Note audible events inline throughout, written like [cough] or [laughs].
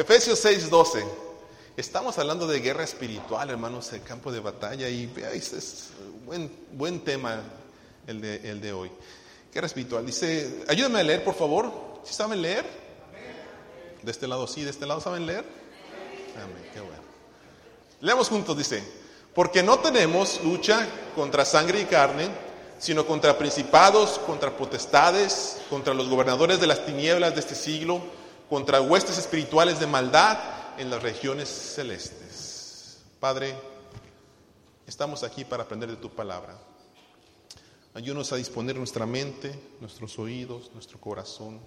Efesios 6:12. Estamos hablando de guerra espiritual, hermanos, el campo de batalla, y es buen, buen tema el de, el de hoy. Guerra espiritual. Dice, ayúdame a leer, por favor. ¿Sí saben leer? De este lado sí, de este lado saben leer. Amén, qué bueno. Leamos juntos, dice, porque no tenemos lucha contra sangre y carne, sino contra principados, contra potestades, contra los gobernadores de las tinieblas de este siglo, contra huestes espirituales de maldad en las regiones celestes. Padre, estamos aquí para aprender de tu palabra. Ayúdanos a disponer nuestra mente, nuestros oídos, nuestro corazón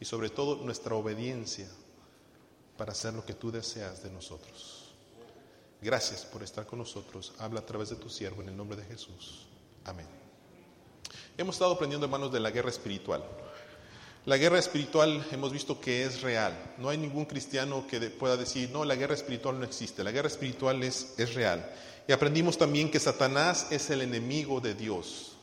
y sobre todo nuestra obediencia para hacer lo que tú deseas de nosotros. Gracias por estar con nosotros. Habla a través de tu siervo en el nombre de Jesús. Amén. Hemos estado aprendiendo, hermanos, de la guerra espiritual. La guerra espiritual hemos visto que es real. No hay ningún cristiano que pueda decir, no, la guerra espiritual no existe. La guerra espiritual es, es real. Y aprendimos también que Satanás es el enemigo de Dios.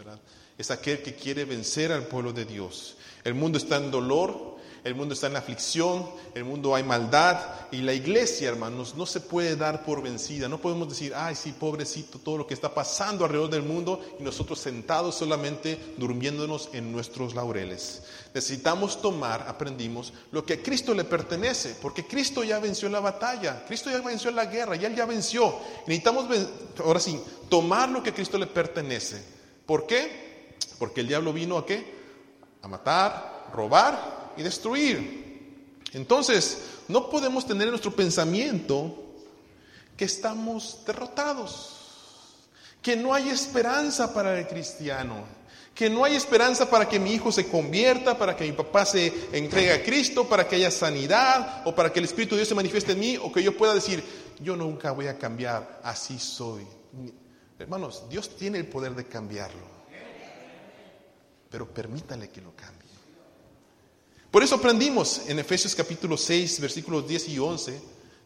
Es aquel que quiere vencer al pueblo de Dios. El mundo está en dolor, el mundo está en aflicción, el mundo hay maldad y la iglesia, hermanos, no se puede dar por vencida. No podemos decir, ay, sí, pobrecito, todo lo que está pasando alrededor del mundo y nosotros sentados solamente durmiéndonos en nuestros laureles. Necesitamos tomar, aprendimos, lo que a Cristo le pertenece, porque Cristo ya venció la batalla, Cristo ya venció la guerra, ya Él ya venció. Necesitamos, ahora sí, tomar lo que a Cristo le pertenece. ¿Por qué? Porque el diablo vino a qué? A matar, robar y destruir. Entonces, no podemos tener en nuestro pensamiento que estamos derrotados, que no hay esperanza para el cristiano, que no hay esperanza para que mi hijo se convierta, para que mi papá se entregue a Cristo, para que haya sanidad o para que el Espíritu de Dios se manifieste en mí o que yo pueda decir, yo nunca voy a cambiar, así soy. Hermanos, Dios tiene el poder de cambiarlo, pero permítale que lo cambie. Por eso aprendimos en Efesios capítulo 6, versículos 10 y 11,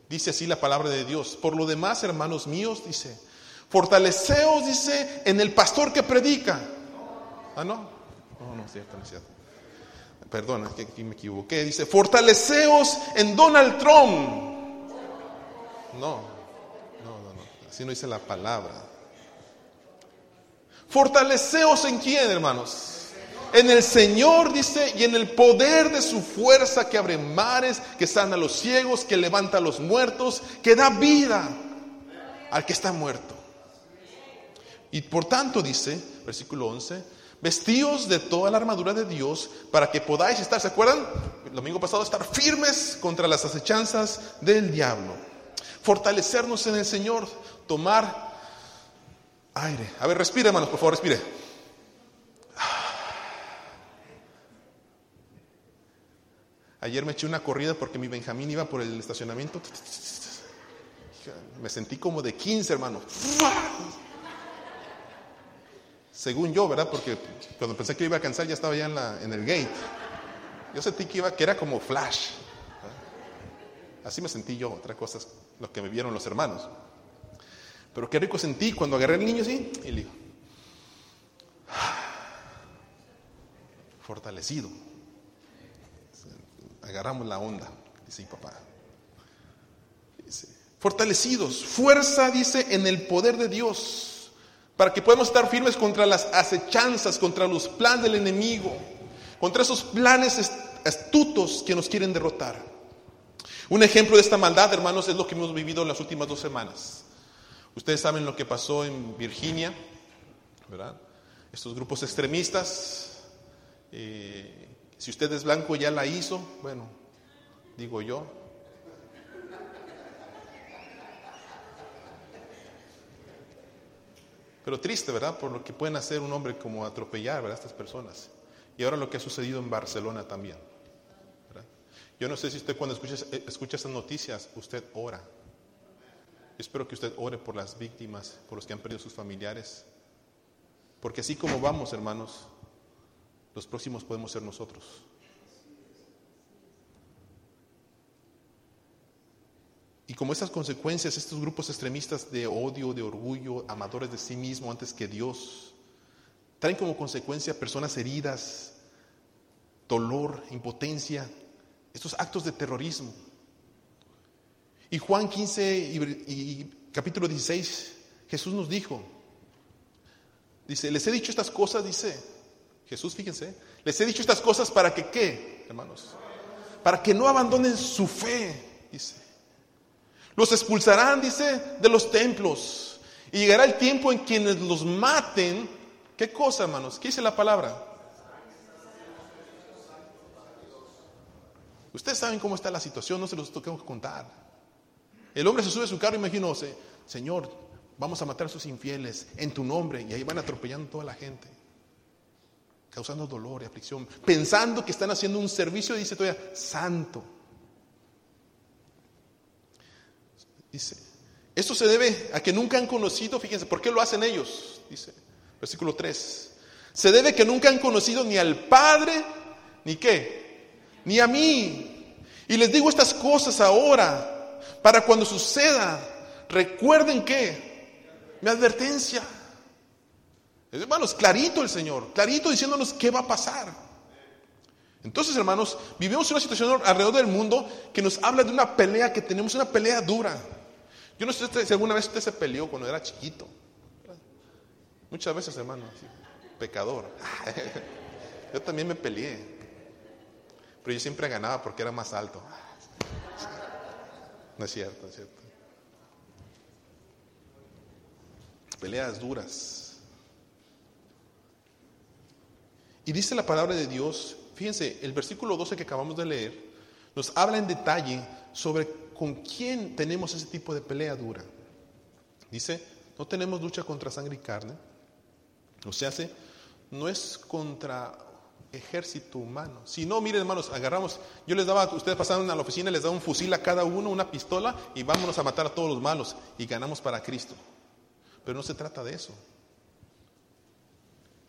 dice así la palabra de Dios. Por lo demás, hermanos míos, dice, fortaleceos, dice, en el pastor que predica. Ah, no. No, no es cierto, no. Perdona, que aquí me equivoqué. Dice, fortaleceos en Donald Trump. No, no, no, no. Así no dice la palabra. Fortaleceos en quién, hermanos en el Señor, dice, y en el poder de su fuerza que abre mares, que sana a los ciegos, que levanta a los muertos, que da vida al que está muerto. Y por tanto, dice, versículo 11, vestíos de toda la armadura de Dios para que podáis estar, ¿se acuerdan? El domingo pasado, estar firmes contra las acechanzas del diablo. Fortalecernos en el Señor, tomar aire. A ver, respire, hermanos, por favor, respire. Ayer me eché una corrida porque mi Benjamín iba por el estacionamiento. Me sentí como de 15, hermano. Según yo, ¿verdad? Porque cuando pensé que iba a cansar ya estaba ya en, el gate. Yo sentí que iba, que era como flash. Así me sentí yo, otra cosa es lo que me vieron los hermanos. Pero qué rico sentí cuando agarré al niño así y le digo, fortalecido agarramos la onda, dice papá. fortalecidos, fuerza, dice, en el poder de Dios, para que podamos estar firmes contra las acechanzas, contra los planes del enemigo, contra esos planes astutos que nos quieren derrotar. Un ejemplo de esta maldad, hermanos, es lo que hemos vivido en las últimas dos semanas. Ustedes saben lo que pasó en Virginia, ¿verdad? Estos grupos extremistas eh, si usted es blanco ya la hizo, bueno, digo yo. Pero triste, ¿verdad? Por lo que pueden hacer un hombre como atropellar, ¿verdad? Estas personas. Y ahora lo que ha sucedido en Barcelona también. Yo no sé si usted cuando escucha, eh, escucha estas noticias, usted ora. espero que usted ore por las víctimas, por los que han perdido sus familiares. Porque así como vamos, hermanos, los próximos podemos ser nosotros. Y como estas consecuencias, estos grupos extremistas de odio, de orgullo, amadores de sí mismo antes que Dios, traen como consecuencia personas heridas, dolor, impotencia, estos actos de terrorismo. Y Juan 15 y, capítulo 16, Jesús nos dijo, dice, les he dicho estas cosas, dice Jesús, fíjense, les he dicho estas cosas para que, ¿qué, hermanos? Para que no abandonen su fe, dice. Los expulsarán, dice, de los templos. Y llegará el tiempo en quienes los maten. ¿Qué cosa, hermanos? ¿Qué dice la palabra? Ustedes saben cómo está la situación, no se los tengo que contar. El hombre se sube a su carro imagino, Señor, vamos a matar a sus infieles en tu nombre. Y ahí van atropellando a toda la gente, causando dolor y aflicción, pensando que están haciendo un servicio, dice todavía, santo. Dice, esto se debe a que nunca han conocido, fíjense, ¿por qué lo hacen ellos? Dice, versículo 3. Se debe que nunca han conocido ni al Padre, ni qué, ni a mí. Y les digo estas cosas ahora, para cuando suceda, recuerden que mi advertencia. Hermanos, clarito el Señor, clarito diciéndonos qué va a pasar. Entonces, hermanos, vivimos una situación alrededor del mundo que nos habla de una pelea que tenemos, una pelea dura. Yo no sé si alguna vez usted se peleó cuando era chiquito. Muchas veces, hermano, pecador. [laughs] Yo también me peleé. Pero yo siempre ganaba porque era más alto. No es cierto, es cierto. Peleas duras. Y dice la palabra de Dios, fíjense, el versículo 12 que acabamos de leer, nos habla en detalle sobre ¿con quién tenemos ese tipo de pelea dura? Dice, no tenemos lucha contra sangre y carne. O sea, no es contra ejército humano. Si no, miren hermanos, agarramos, yo les daba, ustedes pasaron a la oficina, les daba un fusil a cada uno, una pistola y vámonos a matar a todos los malos y ganamos para Cristo. Pero no se trata de eso.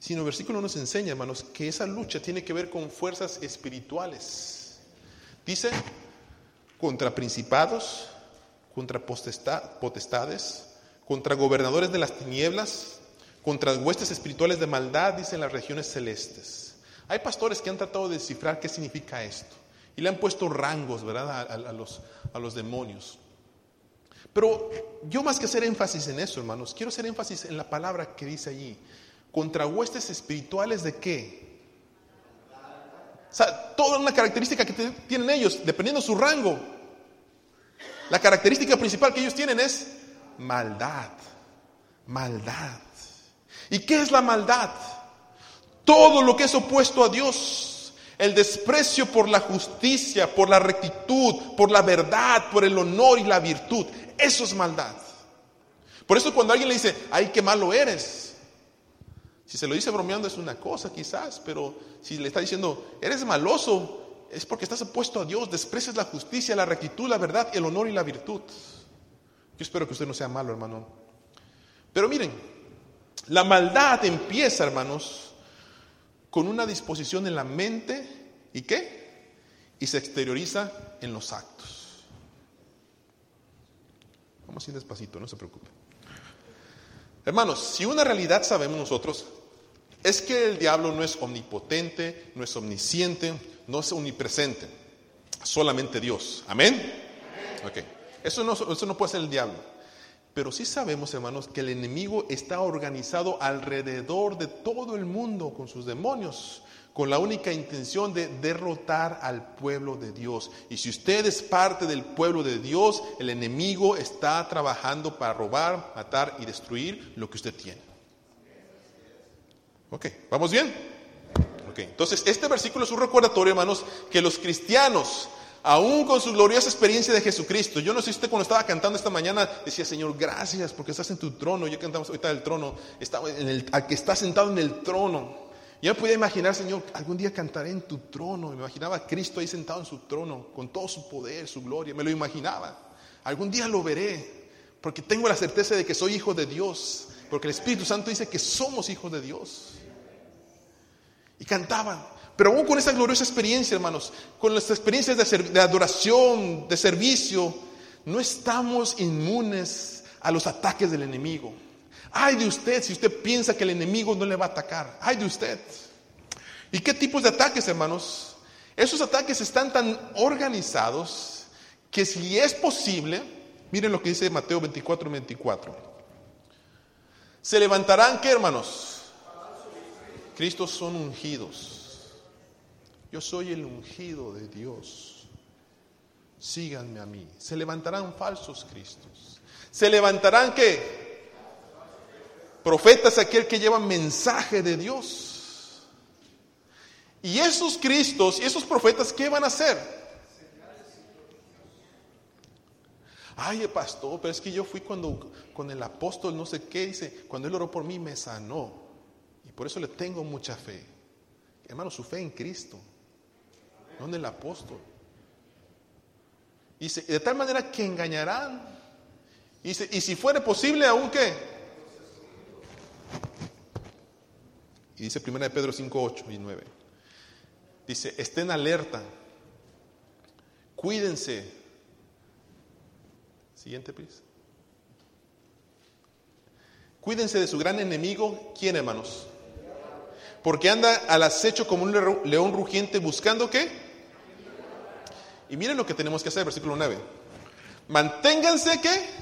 Sino el versículo nos enseña, hermanos, que esa lucha tiene que ver con fuerzas espirituales. Dice, contra principados, contra potestades, contra gobernadores de las tinieblas, contra huestes espirituales de maldad, dicen las regiones celestes. Hay pastores que han tratado de descifrar qué significa esto y le han puesto rangos, ¿verdad?, a, los, a los demonios. Pero yo más que hacer énfasis en eso, hermanos, quiero hacer énfasis en la palabra que dice allí. Contra huestes espirituales de qué? O sea, toda una característica que tienen ellos, dependiendo de su rango. La característica principal que ellos tienen es maldad. Maldad. ¿Y qué es la maldad? Todo lo que es opuesto a Dios. El desprecio por la justicia, por la rectitud, por la verdad, por el honor y la virtud. Eso es maldad. Por eso cuando alguien le dice, ay, qué malo eres. Si se lo dice bromeando es una cosa quizás, pero si le está diciendo, eres maloso, es porque estás opuesto a Dios, desprecias la justicia, la rectitud, la verdad, el honor y la virtud. Yo espero que usted no sea malo, hermano. Pero miren, la maldad empieza, hermanos, con una disposición en la mente y qué? Y se exterioriza en los actos. Vamos a despacito, no se preocupe. Hermanos, si una realidad sabemos nosotros, es que el diablo no es omnipotente, no es omnisciente, no es omnipresente, solamente Dios. Amén. Eso no, eso no puede ser el diablo. Pero sí sabemos, hermanos, que el enemigo está organizado alrededor de todo el mundo con sus demonios, con la única intención de derrotar al pueblo de Dios. Y si usted es parte del pueblo de Dios, el enemigo está trabajando para robar, matar y destruir lo que usted tiene. Ok, ¿vamos bien? entonces este versículo es un recordatorio, hermanos, que los cristianos, aún con su gloriosa experiencia de Jesucristo, yo no sé si usted cuando estaba cantando esta mañana decía, Señor, gracias porque estás en tu trono, ya cantamos ahorita del trono, estaba en el, al que está sentado en el trono. Yo podía imaginar, Señor, algún día cantaré en tu trono. Me imaginaba a Cristo ahí sentado en su trono, con todo su poder, su gloria. Me lo imaginaba. Algún día lo veré, porque tengo la certeza de que soy hijo de Dios, porque el Espíritu Santo dice que somos hijos de Dios y cantaban. Pero aún con esa gloriosa experiencia, hermanos, con las experiencias de, adoración, de servicio, no estamos inmunes a los ataques del enemigo. Ay de usted si usted piensa que el enemigo no le va a atacar. Ay de usted. ¿Y qué tipos de ataques, hermanos? Esos ataques están tan organizados que si es posible, miren lo que dice Mateo 24, 24. Se levantarán, ¿qué hermanos? Cristos son ungidos. Yo soy el ungido de Dios. Síganme a mí. Se levantarán falsos Cristos. Se levantarán qué? Profetas, aquel que lleva mensaje de Dios. Y esos Cristos y esos profetas, ¿qué van a hacer? Ay, pastor, pero es que yo fui cuando con el apóstol no sé qué, dice, cuando él oró por mí me sanó. Y por eso le tengo mucha fe. Hermano, su fe en Cristo, no en el apóstol. Dice, de tal manera que engañarán. Dice, y si fuere posible, aún qué. Y dice 1 de Pedro 5, 8 y 9. Dice, estén alerta, cuídense Siguiente, please. Cuídense de su gran enemigo. ¿Quién, hermanos? Porque anda al acecho como un león rugiente buscando qué? Y miren lo que tenemos que hacer, versículo 9. Manténganse qué?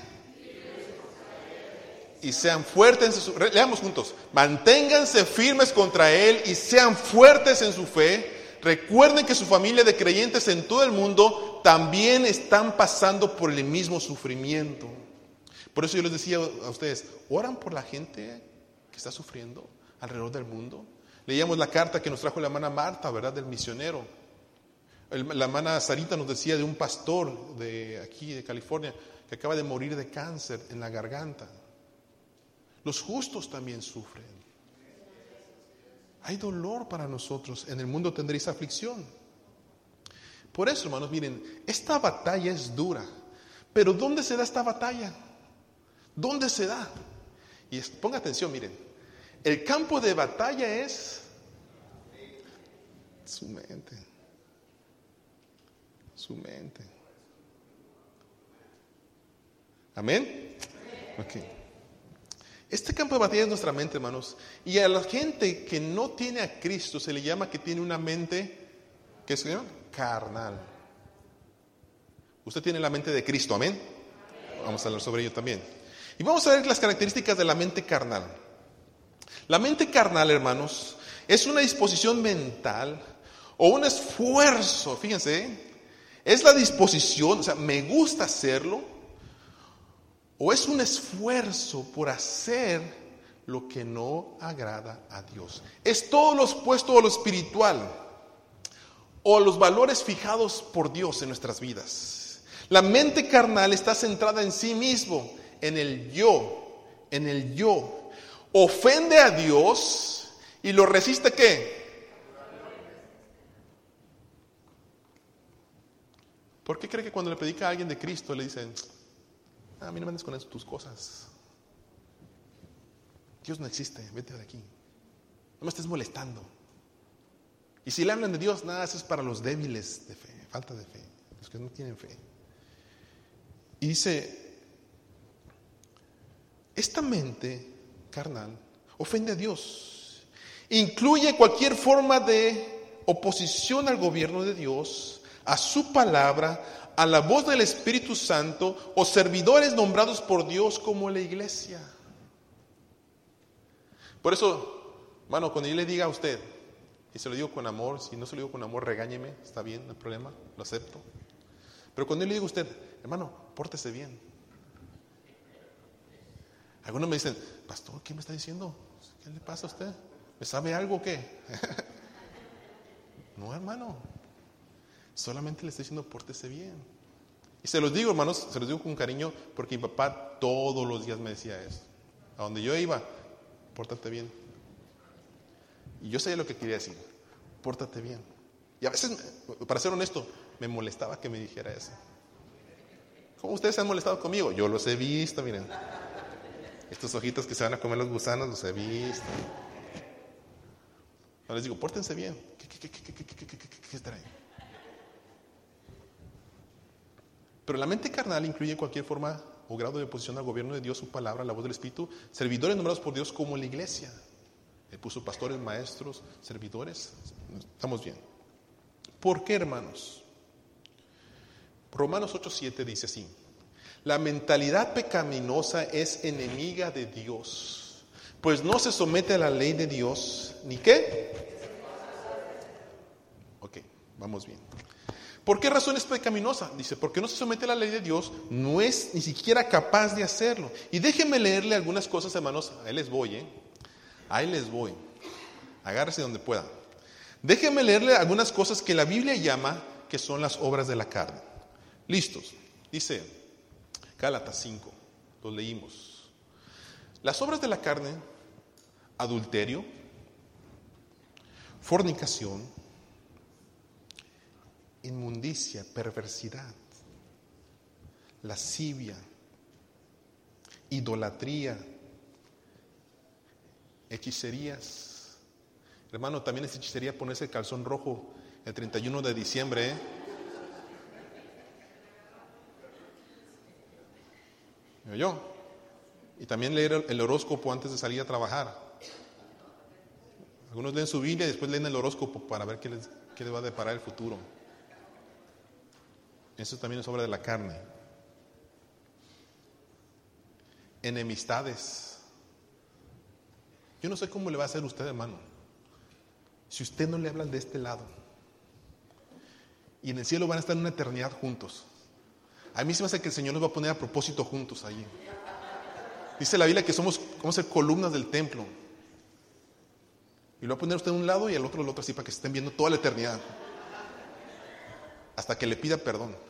Y sean fuertes en su leamos juntos. Manténganse firmes contra él y sean fuertes en su fe recuerden que su familia de creyentes en todo el mundo también están pasando por el mismo sufrimiento. Por eso yo les decía a ustedes, oran por la gente que está sufriendo alrededor del mundo. Leíamos la carta que nos trajo la hermana Marta, ¿verdad? Del misionero. La hermana Sarita nos decía de un pastor de aquí, de California, que acaba de morir de cáncer en la garganta. Los justos también sufren. Hay dolor para nosotros. En el mundo tendréis aflicción. Por eso, hermanos, miren, esta batalla es dura. Pero ¿dónde se da esta batalla? ¿Dónde se da? Y ponga atención, miren. El campo de batalla es su mente. Su mente. Amén. Ok. Este campo de batalla es nuestra mente, hermanos. Y a la gente que no tiene a Cristo se le llama que tiene una mente, ¿qué se llama? Carnal. Usted tiene la mente de Cristo, amén. Vamos a hablar sobre ello también. Y vamos a ver las características de la mente carnal. La mente carnal, hermanos, es una disposición mental o un esfuerzo, fíjense, es la disposición, o sea, me gusta hacerlo, o es un esfuerzo por hacer lo que no agrada a Dios. Es todo lo opuesto a lo espiritual o a los valores fijados por Dios en nuestras vidas. La mente carnal está centrada en sí mismo, en el yo, en el yo. Ofende a Dios y lo resiste qué? ¿Por qué cree que cuando le predica a alguien de Cristo le dicen, a mí no me andes con eso, tus cosas. Dios no existe, vete de aquí. No me estés molestando. Y si le hablan de Dios, nada, eso es para los débiles de fe, falta de fe, los que no tienen fe. Y dice, esta mente carnal ofende a Dios, incluye cualquier forma de oposición al gobierno de Dios, a su palabra, a la voz del Espíritu Santo o servidores nombrados por Dios como la iglesia. Por eso, hermano, cuando yo le diga a usted, y se lo digo con amor, si no se lo digo con amor, regáñeme, está bien, no hay problema, lo acepto. Pero cuando yo le digo a usted, hermano, pórtese bien. Algunos me dicen, pastor, ¿qué me está diciendo? ¿Qué le pasa a usted? ¿Me sabe algo o qué? [laughs] no, hermano, Solamente le estoy diciendo, pórtese bien. Y se los digo, hermanos, se los digo con cariño, porque mi papá todos los días me decía eso. A donde yo iba, pórtate bien. Y yo sabía lo que quería decir, pórtate bien. Y a veces, para ser honesto, me molestaba que me dijera eso. ¿Cómo ustedes se han molestado conmigo? Yo los he visto, miren. Estos ojitos que se van a comer los gusanos, los he visto. Ahora les digo, pórtense bien. ¿Qué, qué, qué, Pero la mente carnal incluye cualquier forma o grado de oposición al gobierno de Dios, su palabra, la voz del Espíritu, servidores nombrados por Dios como la iglesia. Le puso pastores, maestros, servidores. Estamos bien. ¿Por qué, hermanos? Romanos 8:7 dice así, la mentalidad pecaminosa es enemiga de Dios, pues no se somete a la ley de Dios, ni qué. Ok, vamos bien. ¿Por qué razón es pecaminosa? Dice, porque no se somete a la ley de Dios, no es ni siquiera capaz de hacerlo. Y déjenme leerle algunas cosas, hermanos, ahí les voy, ¿eh? Ahí les voy. Agárrese donde pueda. Déjenme leerle algunas cosas que la Biblia llama que son las obras de la carne. Listos. Dice Gálatas 5, lo leímos. Las obras de la carne, adulterio, fornicación, inmundicia, perversidad, lascivia, idolatría, hechicerías. Hermano, también es hechicería ponerse el calzón rojo el 31 de diciembre. ¿eh? Y también leer el horóscopo antes de salir a trabajar. Algunos leen su Biblia y después leen el horóscopo para ver qué les, qué les va a deparar el futuro. Eso también es obra de la carne. Enemistades. Yo no sé cómo le va a hacer usted, hermano. Si usted no le hablan de este lado. Y en el cielo van a estar una eternidad juntos. A mí se me hace que el Señor nos va a poner a propósito juntos allí. Dice la Biblia que somos, vamos a ser columnas del templo. Y lo va a poner usted a un lado y al otro al otro así para que se estén viendo toda la eternidad. Hasta que le pida perdón.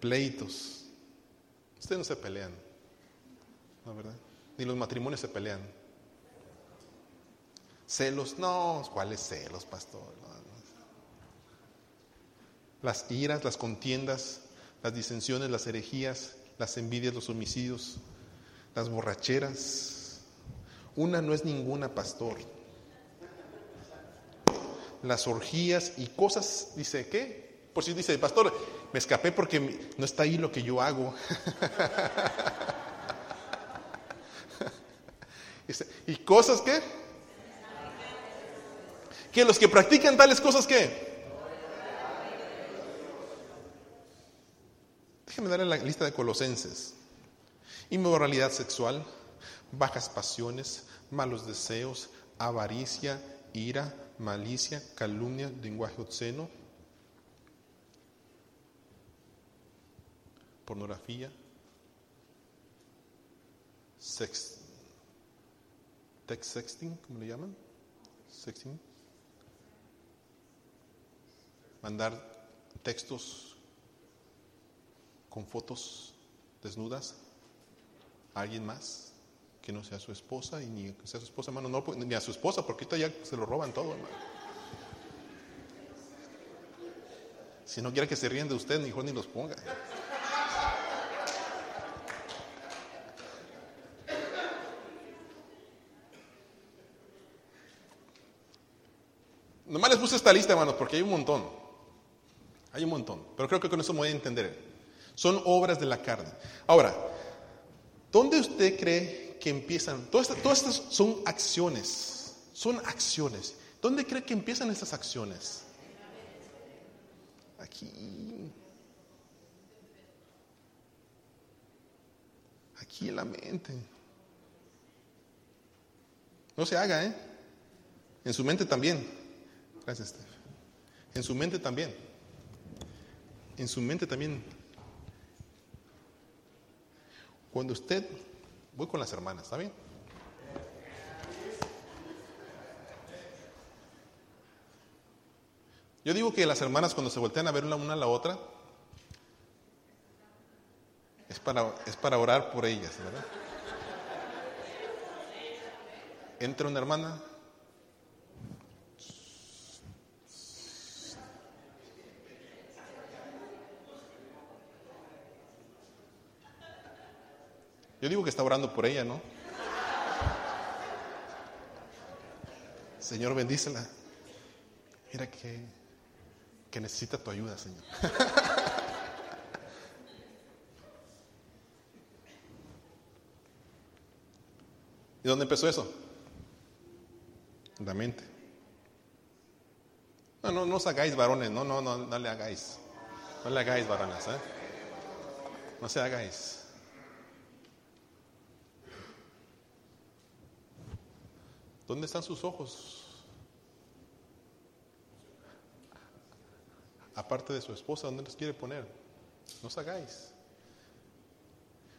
Pleitos. Ustedes no se pelean. ¿No verdad? Ni los matrimonios se pelean. Celos, no, ¿cuáles celos, pastor? Las iras, las contiendas, las disensiones, las herejías, las envidias, los homicidios, las borracheras. Una no es ninguna, pastor. Las orgías y cosas, dice, ¿qué? Por si dice, pastor, me escapé porque no está ahí lo que yo hago. [laughs] ¿Y cosas qué? Que los que practican tales cosas qué? Déjenme darle la lista de Colosenses. Inmoralidad sexual, bajas pasiones, malos deseos, avaricia, ira, malicia, calumnia, lenguaje obsceno, pornografía, sex, text sexting, ¿cómo le llaman? Sexting. Mandar textos con fotos desnudas a alguien más que no sea su esposa y ni sea su esposa, hermano, no, ni a su esposa, porque ahorita ya se lo roban todo, hermano. Si no quiere que se ríen de usted, mejor ni los ponga. Nomás les puse esta lista, hermanos, porque hay un montón. Hay un montón. Pero creo que con eso me voy a entender. Son obras de la carne. Ahora, ¿dónde usted cree que empiezan? Todas estas, todas estas son acciones. Son acciones. ¿Dónde cree que empiezan estas acciones? Aquí. Aquí en la mente. No se haga, ¿eh? En su mente también. Gracias, Steph. En su mente también. En su mente también. Cuando usted, voy con las hermanas, ¿está bien? Yo digo que las hermanas cuando se voltean a ver una, una a la otra, es para, es para orar por ellas, ¿verdad? Entra una hermana, Yo digo que está orando por ella, ¿no? Señor, bendícela. Mira que, que necesita tu ayuda, Señor. ¿Y dónde empezó eso? La mente. No, no, no os hagáis varones, no, no, no, no le hagáis. No le hagáis varones, ¿eh? No se hagáis. ¿Dónde están sus ojos? Aparte de su esposa, ¿dónde los quiere poner? No os hagáis.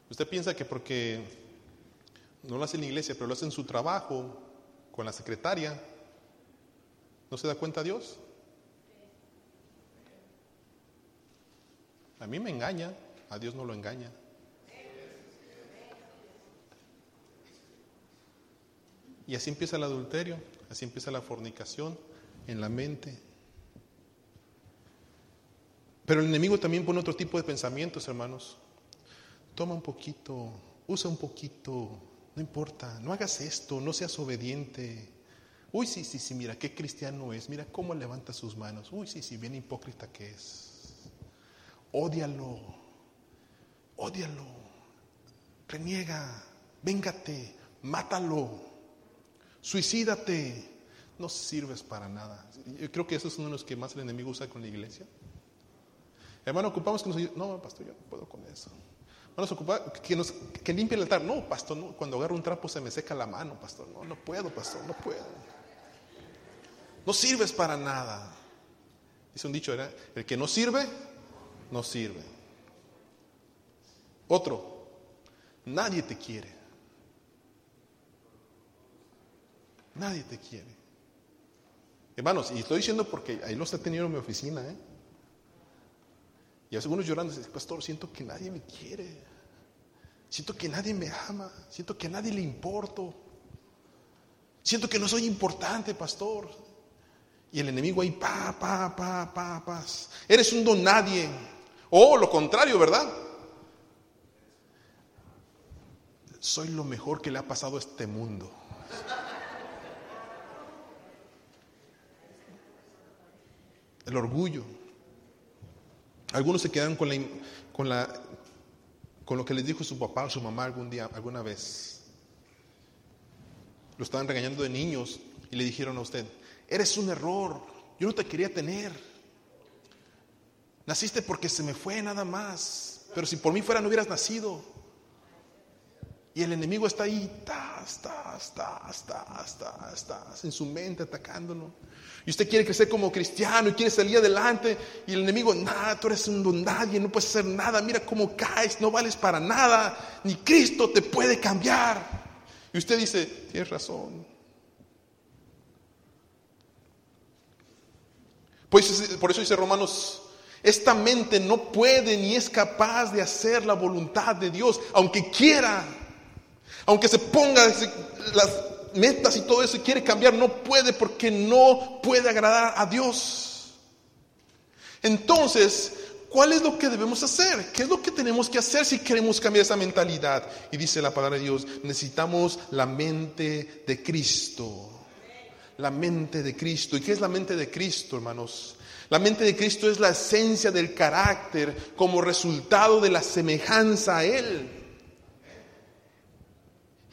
Usted piensa que porque no lo hace en la iglesia, pero lo hace en su trabajo, con la secretaria, ¿no se da cuenta Dios? A mí me engaña, a Dios no lo engaña. Y así empieza el adulterio, así empieza la fornicación en la mente. Pero el enemigo también pone otro tipo de pensamientos, hermanos. Toma un poquito, usa un poquito, no importa, no hagas esto, no seas obediente. Uy, sí, sí, sí, mira qué cristiano es, mira cómo levanta sus manos. Uy, sí, sí, bien hipócrita que es. Ódialo, ódialo, reniega, véngate, mátalo, suicídate. No sirves para nada. Yo creo que eso es uno de los que más el enemigo usa con la iglesia. Hermano, ocupamos que nos No, pastor, yo no puedo con eso. Hermanos, ocupa que, nos, que limpie el altar. No, pastor, cuando agarro un trapo se me seca la mano, pastor. No, no puedo, pastor, no puedo. No sirves para nada. Dice un dicho, ¿era? El que no sirve, no sirve. Otro, nadie te quiere. Nadie te quiere. Hermanos, y estoy diciendo porque ahí lo está teniendo en mi oficina, ¿eh? Y algunos llorando, dicen, pastor, siento que nadie me quiere. Siento que nadie me ama. Siento que a nadie le importo. Siento que no soy importante, pastor. Y el enemigo ahí, pa, pa, pa, pa, pa. Eres un don nadie. O lo contrario, ¿verdad? Soy lo mejor que le ha pasado a este mundo. El orgullo. Algunos se quedaron con, la, con, la, con lo que les dijo su papá o su mamá algún día, alguna vez. Lo estaban regañando de niños y le dijeron a usted, eres un error, yo no te quería tener. Naciste porque se me fue nada más, pero si por mí fuera no hubieras nacido. Y el enemigo está ahí, está, está, está, está, está, está, en su mente atacándolo. Y usted quiere crecer como cristiano y quiere salir adelante. Y el enemigo, nada, tú eres un don nadie, no puedes hacer nada. Mira cómo caes, no vales para nada. Ni Cristo te puede cambiar. Y usted dice, tienes razón. Pues por eso dice Romanos esta mente no puede ni es capaz de hacer la voluntad de Dios, aunque quiera, aunque se ponga las metas y todo eso y quiere cambiar, no puede porque no puede agradar a Dios. Entonces, ¿cuál es lo que debemos hacer? ¿Qué es lo que tenemos que hacer si queremos cambiar esa mentalidad? Y dice la palabra de Dios, necesitamos la mente de Cristo. La mente de Cristo. ¿Y qué es la mente de Cristo, hermanos? La mente de Cristo es la esencia del carácter como resultado de la semejanza a Él.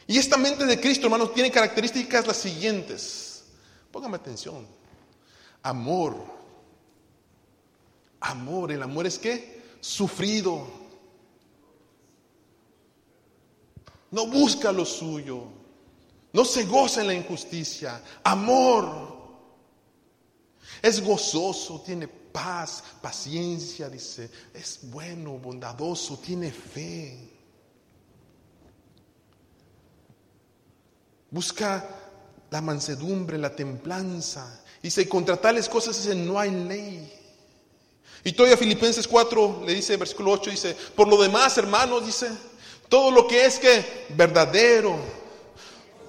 Y esta mente de Cristo, hermanos, tiene características las siguientes. Póngame atención. Amor. Amor. ¿El amor es qué? Sufrido. No busca lo suyo. No se goza en la injusticia. Amor. Es gozoso, tiene paz, paciencia, dice, es bueno, bondadoso, tiene fe. Busca la mansedumbre, la templanza. Dice, contra tales cosas dice, no hay ley. Y todavía Filipenses 4 le dice, versículo 8, dice, por lo demás, hermanos, dice, todo lo que es que verdadero,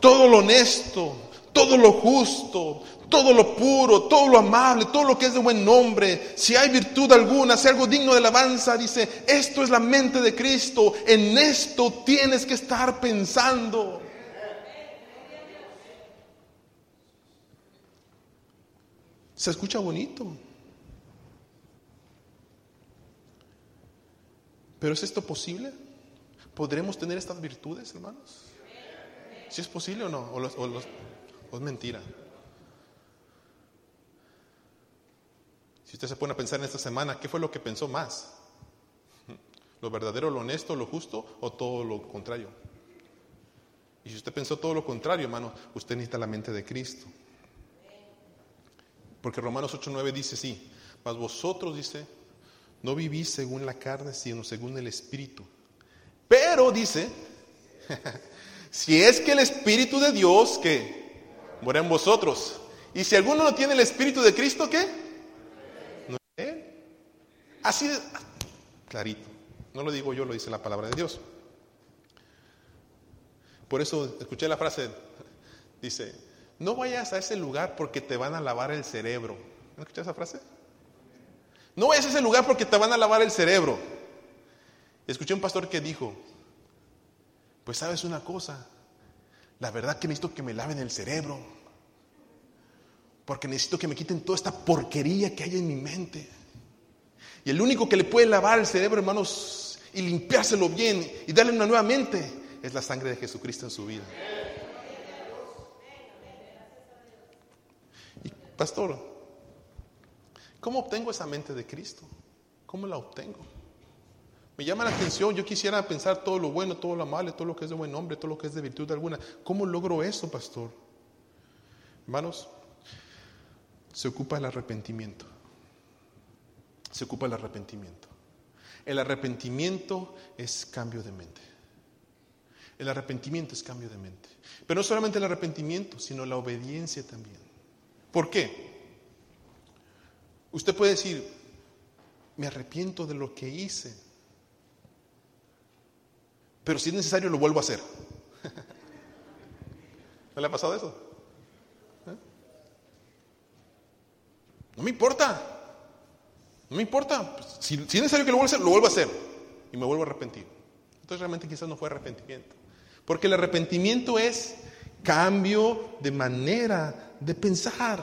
todo lo honesto, todo lo justo, todo lo puro, todo lo amable, todo lo que es de buen nombre, si hay virtud alguna, si algo digno de alabanza, dice, esto es la mente de Cristo, en esto tienes que estar pensando. Se escucha bonito. Pero ¿es esto posible? ¿Podremos tener estas virtudes, hermanos? ¿Si es posible o no? ¿O, es mentira? Si usted se pone a pensar en esta semana, ¿qué fue lo que pensó más? ¿Lo verdadero, lo honesto, lo justo o todo lo contrario? Y si usted pensó todo lo contrario, hermano, usted necesita la mente de Cristo. Porque Romanos 8:9 dice sí, mas vosotros dice, no vivís según la carne, sino según el Espíritu. Pero dice, [laughs] si es que el Espíritu de Dios que mora en vosotros, y si alguno no tiene el Espíritu de Cristo, ¿qué? No es él. Así de clarito. No lo digo yo, lo dice la palabra de Dios. Por eso escuché la frase, dice, no vayas a ese lugar porque te van a lavar el cerebro. ¿No escuché esa frase? No vayas a ese lugar porque te van a lavar el cerebro. Escuché un pastor que dijo, pues sabes una cosa, la verdad que necesito que me laven el cerebro, porque necesito que me quiten toda esta porquería que hay en mi mente. Y el único que le puede lavar el cerebro, hermanos, y limpiárselo bien y darle una nueva mente, es la sangre de Jesucristo en su vida. Pastor, ¿cómo obtengo esa mente de Cristo? ¿Cómo la obtengo? Me llama la atención, yo quisiera pensar todo lo bueno, todo lo malo, todo lo que es de buen nombre, todo lo que es de virtud alguna. ¿Cómo logro eso, pastor? Hermanos, se ocupa el arrepentimiento. Se ocupa el arrepentimiento. El arrepentimiento es cambio de mente. El arrepentimiento es cambio de mente. Pero no solamente el arrepentimiento, sino la obediencia también. ¿Por qué? Usted puede decir, me arrepiento de lo que hice, pero si es necesario lo vuelvo a hacer. [laughs] ¿No le ha pasado eso? ¿Eh? No me importa. No me importa. Si, si, es necesario que lo vuelva a hacer, lo vuelvo a hacer. Y me vuelvo a arrepentir. Entonces realmente quizás no fue arrepentimiento. Porque el arrepentimiento es cambio de manera de pensar.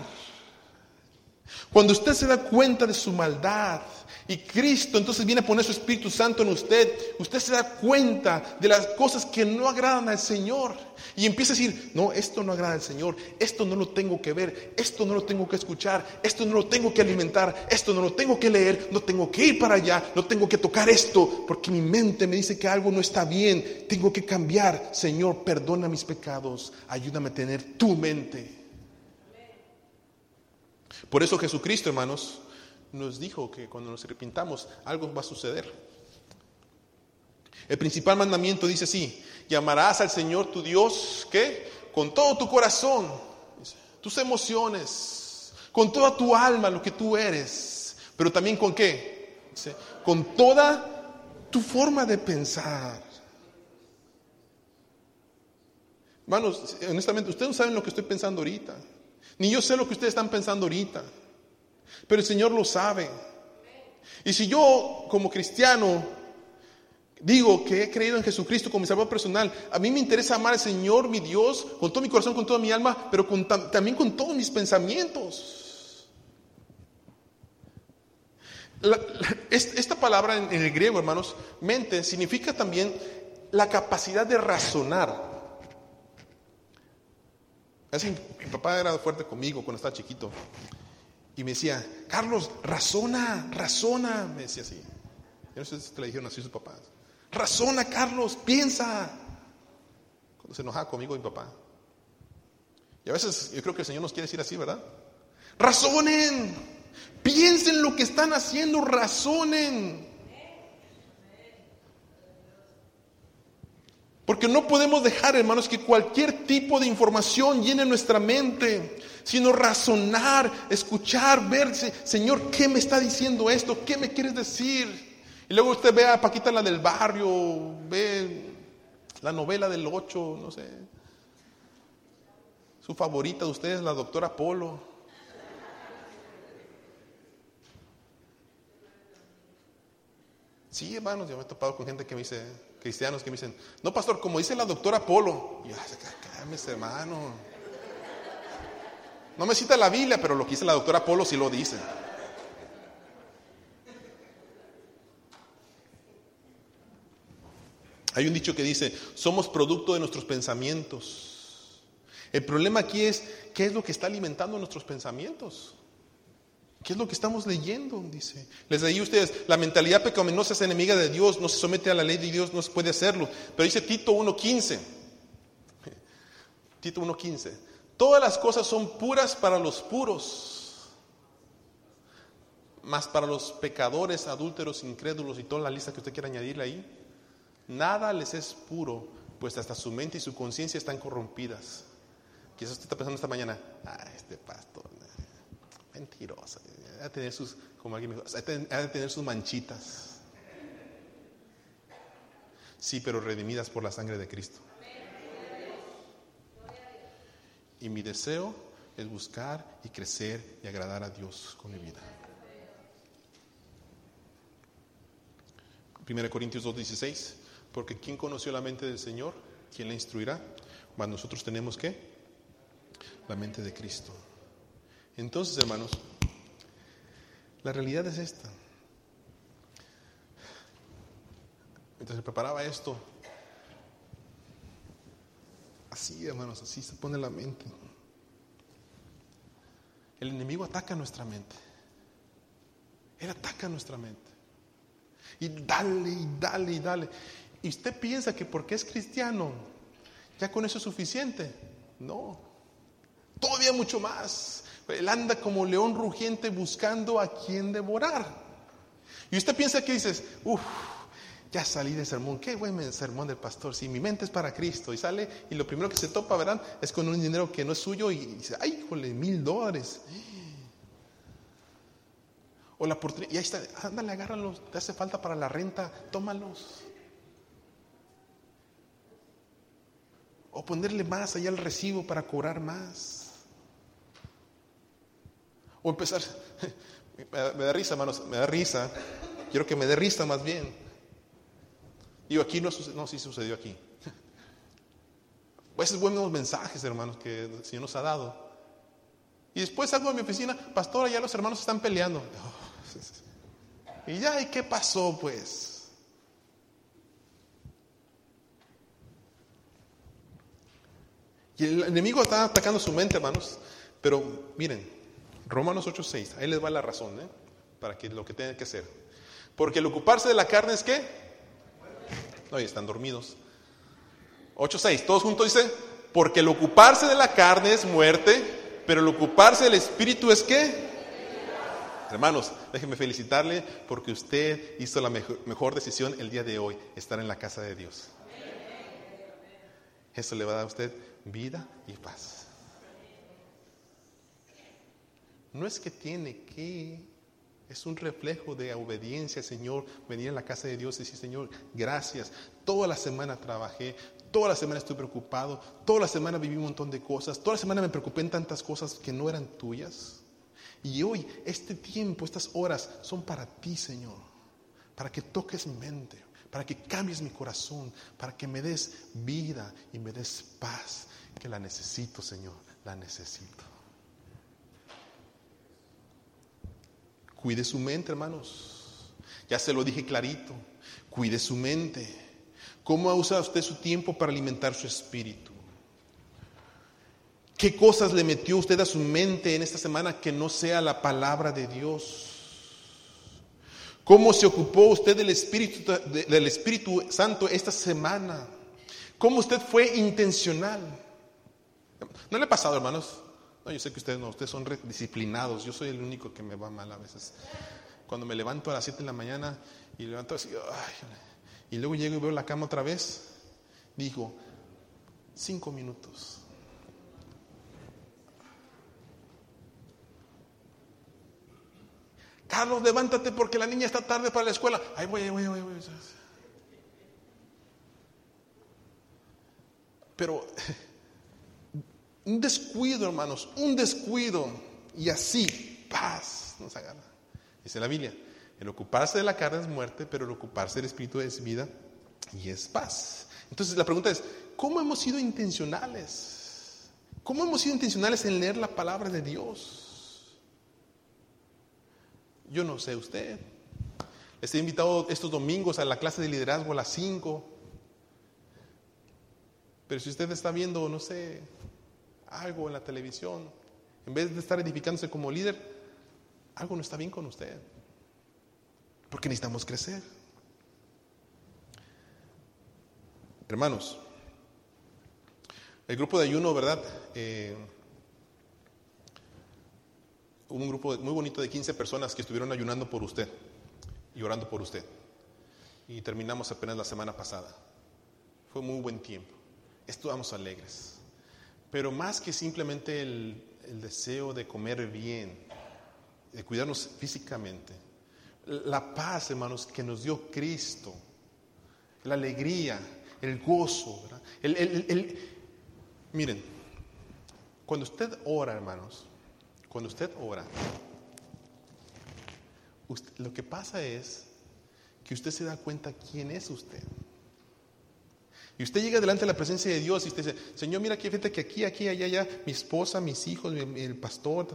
Cuando usted se da cuenta de su maldad y Cristo entonces viene a poner su Espíritu Santo en usted, usted se da cuenta de las cosas que no agradan al Señor y empieza a decir, no, esto no agrada al Señor, esto no lo tengo que ver, esto no lo tengo que escuchar, esto no lo tengo que alimentar, esto no lo tengo que leer, no tengo que ir para allá, no tengo que tocar esto, porque mi mente me dice que algo no está bien, tengo que cambiar. Señor, perdona mis pecados, ayúdame a tener tu mente. Por eso Jesucristo, hermanos, nos dijo que cuando nos arrepintamos algo va a suceder. El principal mandamiento dice así, llamarás al Señor tu Dios, ¿qué? Con todo tu corazón, tus emociones, con toda tu alma, lo que tú eres, pero también con qué? con toda tu forma de pensar. Hermanos, honestamente, ustedes no saben lo que estoy pensando ahorita. Ni yo sé lo que ustedes están pensando ahorita. Pero el Señor lo sabe. Y si yo como cristiano digo que he creído en Jesucristo como mi Salvador personal, a mí me interesa amar al Señor, mi Dios, con todo mi corazón, con toda mi alma, pero también con todos mis pensamientos. esta palabra en, en el griego, hermanos, mente, significa también la capacidad de razonar. Así, mi papá era fuerte conmigo cuando estaba chiquito. Y me decía, Carlos, razona, razona. Me decía así. Yo no sé si te le dijeron así sus papás. Razona, Carlos, piensa. Cuando se enojaba conmigo mi papá. Y a veces yo creo que el Señor nos quiere decir así, ¿verdad? Razonen. Piensen lo que están haciendo, razonen. Porque no podemos dejar, hermanos, que cualquier tipo de información llene nuestra mente, sino razonar, escuchar, verse, Señor, ¿qué me está diciendo esto? ¿Qué me quieres decir? Y luego usted ve a Paquita la del barrio, ve la novela del ocho, no sé. Su favorita de ustedes, la doctora Polo. Sí, hermanos, yo me he topado con gente que me dice, cristianos que me dicen, no, pastor, como dice la doctora Polo. Y yo, cállame, hermano. No me cita la Biblia, pero lo que dice la doctora Polo sí lo dice. Hay un dicho que dice, somos producto de nuestros pensamientos. El problema aquí es, ¿qué es lo que está alimentando nuestros pensamientos? ¿Qué es lo que estamos leyendo? Dice. Les leí a ustedes, la mentalidad pecaminosa es enemiga de Dios, no se somete a la ley de Dios, no se puede hacerlo. Pero dice Tito 1.15. [laughs] Tito 1.15. Todas las cosas son puras para los puros, mas para los pecadores, adúlteros, incrédulos y toda la lista que usted quiera añadirle ahí, nada les es puro, pues hasta su mente y su conciencia están corrompidas. Quizás usted está pensando esta mañana, ah, este pastor, mentiroso, ha de tener sus, como alguien me dijo, ha de tener sus manchitas. Sí, pero redimidas por la sangre de Cristo. Y mi deseo es buscar y crecer y agradar a Dios con mi vida. 1 Corintios 2:16, porque ¿quién conoció la mente del Señor? ¿Quién la instruirá? Mas nosotros tenemos que la mente de Cristo. Entonces, hermanos, la realidad es esta. Mientras se preparaba esto, así, hermanos, así se pone la mente. El enemigo ataca nuestra mente. Él ataca nuestra mente. Y dale, y dale, y dale. Y usted piensa que porque es cristiano, ya con eso es suficiente. No. Todavía mucho más. Él anda como león rugiente buscando a quien devorar. Y usted piensa que dices, uff, ya salí del sermón, qué buen sermón del pastor, si mi mente es para Cristo. Y sale y lo primero que se topa, verán, es con un dinero que no es suyo y dice, ay, jole, mil dólares. O la oportunidad, y ahí está, ándale, agárralos, te hace falta para la renta, tómalos. O ponerle más allá al recibo para cobrar más. Empezar, me da, risa, hermanos, me da risa. Quiero que me dé risa más bien. Digo, aquí no, no sí sucedió aquí. Esos buenos mensajes, hermanos, que el Señor nos ha dado. Y después salgo de mi oficina, pastora, ya los hermanos están peleando. Y ya, ¿y qué pasó pues? Y el enemigo está atacando su mente, hermanos. Pero miren, Romanos 8:6, ahí les va la razón, ¿eh? Para que lo que tengan que hacer. Porque el ocuparse de la carne es qué? No, están dormidos. 8:6, todos juntos dice, porque el ocuparse de la carne es muerte, pero el ocuparse del espíritu es qué? Hermanos, déjenme felicitarle porque usted hizo la mejor, mejor decisión el día de hoy, estar en la casa de Dios. Eso le va a dar a usted vida y paz. No es que tiene que, es un reflejo de obediencia, Señor, venir a la casa de Dios y decir, Señor, gracias. Toda la semana trabajé, toda la semana estoy preocupado, toda la semana viví un montón de cosas, toda la semana me preocupé en tantas cosas que no eran tuyas. Y hoy, este tiempo, estas horas son para ti, Señor, para que toques mi mente, para que cambies mi corazón, para que me des vida y me des paz, que la necesito, Señor, la necesito. Cuide su mente, hermanos. Ya se lo dije clarito. Cuide su mente. ¿Cómo ha usado usted su tiempo para alimentar su espíritu? ¿Qué cosas le metió usted a su mente en esta semana que no sea la palabra de Dios? ¿Cómo se ocupó usted del Espíritu, del Espíritu Santo esta semana? ¿Cómo usted fue intencional? ¿No le ha pasado, hermanos? Yo sé que ustedes no, ustedes son disciplinados. Yo soy el único que me va mal a veces. Cuando me levanto a las 7 de la mañana y levanto así, y luego llego y veo la cama otra vez, digo, cinco minutos. Carlos, levántate porque la niña está tarde para la escuela. Ahí voy, ahí voy, ahí voy. Pero [laughs] un descuido, hermanos, un descuido. Y así, paz nos agarra. Dice la Biblia, el ocuparse de la carne es muerte, pero el ocuparse del espíritu es vida y es paz. Entonces la pregunta es, ¿cómo hemos sido intencionales? ¿Cómo hemos sido intencionales en leer la palabra de Dios? Yo no sé usted. Les he invitado estos domingos a la clase de liderazgo a las 5. Pero si usted está viendo, no sé, algo en la televisión, en vez de estar edificándose como líder, algo no está bien con usted. Porque necesitamos crecer. Hermanos, el grupo de ayuno, ¿verdad? Eh, un grupo muy bonito de 15 personas que estuvieron ayunando por usted y orando por usted. Y terminamos apenas la semana pasada. Fue muy buen tiempo. Estuvimos alegres. Pero más que simplemente el, el deseo de comer bien, de cuidarnos físicamente, la paz, hermanos, que nos dio Cristo, la alegría, el gozo, el, el, miren, cuando usted ora, hermanos, cuando usted ora, lo que pasa es que usted se da cuenta quién es usted. Y usted llega delante de la presencia de Dios y usted dice, Señor, mira aquí, fíjate que aquí, aquí, allá, allá, mi esposa, mis hijos, el pastor,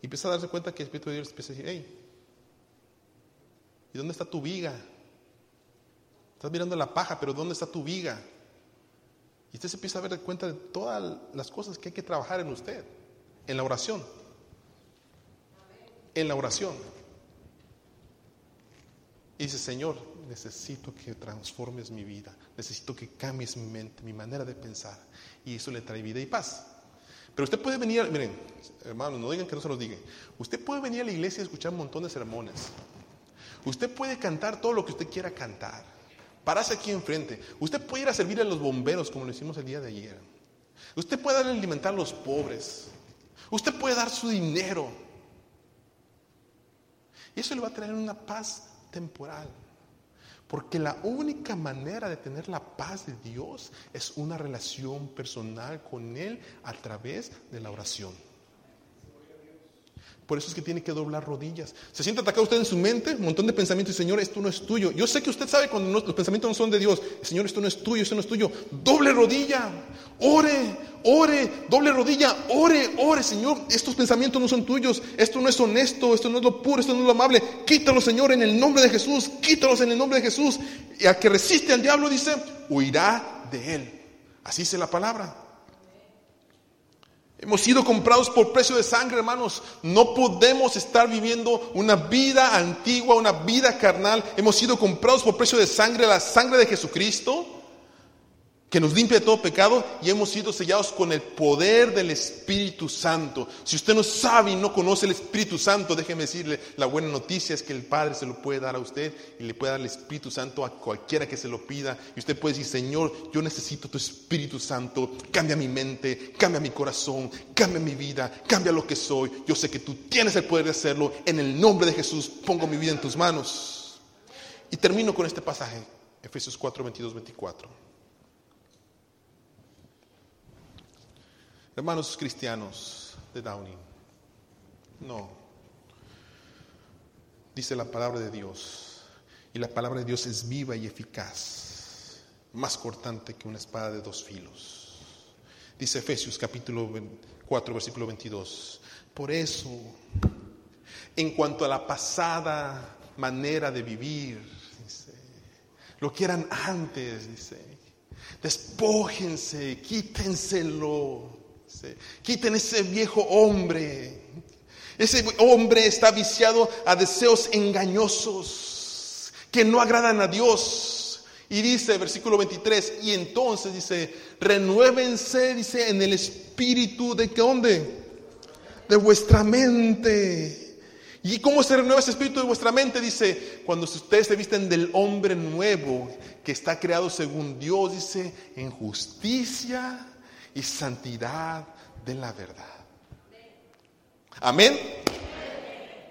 y empieza a darse cuenta que el Espíritu de Dios empieza a decir, hey, ¿y dónde está tu viga? Estás mirando la paja, pero ¿dónde está tu viga? Y usted se empieza a dar cuenta de todas las cosas que hay que trabajar en usted, en la oración. En la oración. Y dice, Señor, necesito que transformes mi vida, necesito que cambies mi mente, mi manera de pensar. Y eso le trae vida y paz. Pero usted puede venir, miren, hermanos, no digan que no se los diga. Usted puede venir a la iglesia y escuchar un montón de sermones. Usted puede cantar todo lo que usted quiera cantar. Pararse aquí enfrente. Usted puede ir a servir a los bomberos como lo hicimos el día de ayer. Usted puede alimentar a los pobres. Usted puede dar su dinero. Y eso le va a traer una paz temporal. Porque la única manera de tener la paz de Dios es una relación personal con Él a través de la oración. Por eso es que tiene que doblar rodillas. Se siente atacado usted en su mente, un montón de pensamientos, y Señor, esto no es tuyo. Yo sé que usted sabe cuando los pensamientos no son de Dios. Señor, esto no es tuyo, esto no es tuyo. Doble rodilla, ore, ore, doble rodilla, ore, ore, Señor. Estos pensamientos no son tuyos. Esto no es honesto, esto no es lo puro, esto no es lo amable. Quítalos, Señor, en el nombre de Jesús. Quítalos en el nombre de Jesús. Y al que resiste al diablo, dice, huirá de él. Así dice la palabra. Hemos sido comprados por precio de sangre, hermanos. No podemos estar viviendo una vida antigua, una vida carnal. Hemos sido comprados por precio de sangre, la sangre de Jesucristo que nos limpia de todo pecado y hemos sido sellados con el poder del Espíritu Santo. Si usted no sabe y no conoce el Espíritu Santo, déjeme decirle, la buena noticia es que el Padre se lo puede dar a usted y le puede dar el Espíritu Santo a cualquiera que se lo pida. Y usted puede decir, Señor, yo necesito tu Espíritu Santo, cambia mi mente, cambia mi corazón, cambia mi vida, cambia lo que soy. Yo sé que tú tienes el poder de hacerlo. En el nombre de Jesús pongo mi vida en tus manos. Y termino con este pasaje, Efesios 4, 22, 24. Hermanos cristianos de Downing, no. Dice la palabra de Dios. Y la palabra de Dios es viva y eficaz, más cortante que una espada de dos filos. Dice Efesios capítulo 4, versículo 22. Por eso, en cuanto a la pasada manera de vivir, lo que eran antes, dice, despójense, quítenselo Quiten ese viejo hombre. Ese hombre está viciado a deseos engañosos que no agradan a Dios. Y dice, versículo 23, y entonces dice, renuévense, dice, en el espíritu de qué dónde? De vuestra mente. ¿Y cómo se renueva ese espíritu de vuestra mente? Dice, cuando ustedes se visten del hombre nuevo que está creado según Dios, dice, en justicia y santidad de la verdad. Amén.